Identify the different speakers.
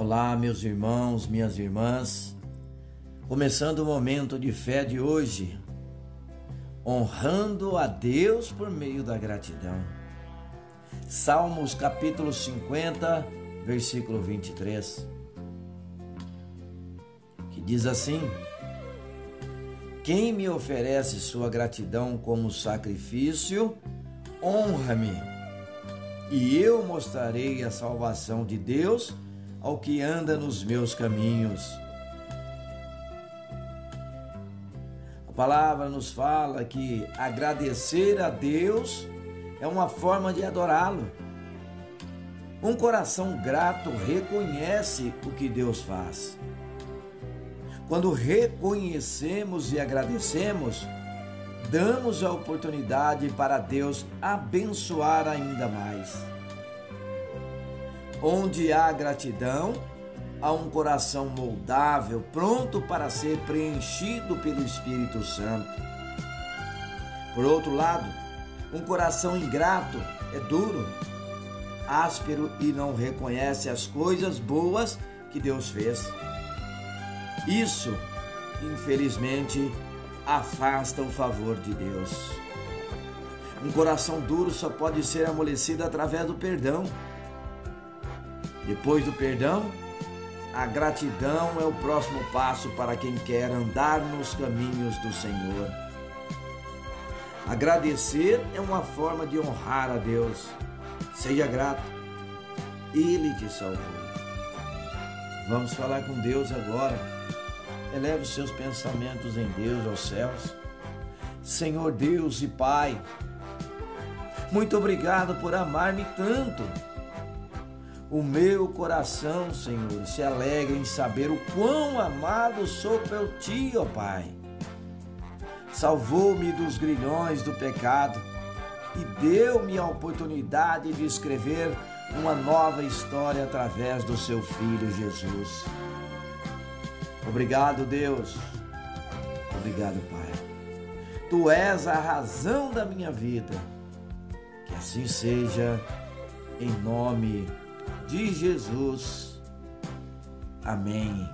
Speaker 1: Olá, meus irmãos, minhas irmãs. Começando o momento de fé de hoje, honrando a Deus por meio da gratidão. Salmos capítulo 50, versículo 23. Que diz assim: Quem me oferece sua gratidão como sacrifício, honra-me, e eu mostrarei a salvação de Deus ao que anda nos meus caminhos. A palavra nos fala que agradecer a Deus é uma forma de adorá-lo. Um coração grato reconhece o que Deus faz. Quando reconhecemos e agradecemos, damos a oportunidade para Deus abençoar ainda mais. Onde há gratidão, há um coração moldável, pronto para ser preenchido pelo Espírito Santo. Por outro lado, um coração ingrato é duro, áspero e não reconhece as coisas boas que Deus fez. Isso, infelizmente, afasta o favor de Deus. Um coração duro só pode ser amolecido através do perdão. Depois do perdão, a gratidão é o próximo passo para quem quer andar nos caminhos do Senhor. Agradecer é uma forma de honrar a Deus. Seja grato, Ele te salvou. Vamos falar com Deus agora. Eleve os seus pensamentos em Deus aos céus. Senhor Deus e Pai, muito obrigado por amar-me tanto o meu coração, Senhor, se alegra em saber o quão amado sou por ti, ó Pai. Salvou-me dos grilhões do pecado e deu-me a oportunidade de escrever uma nova história através do seu Filho Jesus. Obrigado, Deus. Obrigado, Pai. Tu és a razão da minha vida. Que assim seja, em nome de de Jesus. Amém.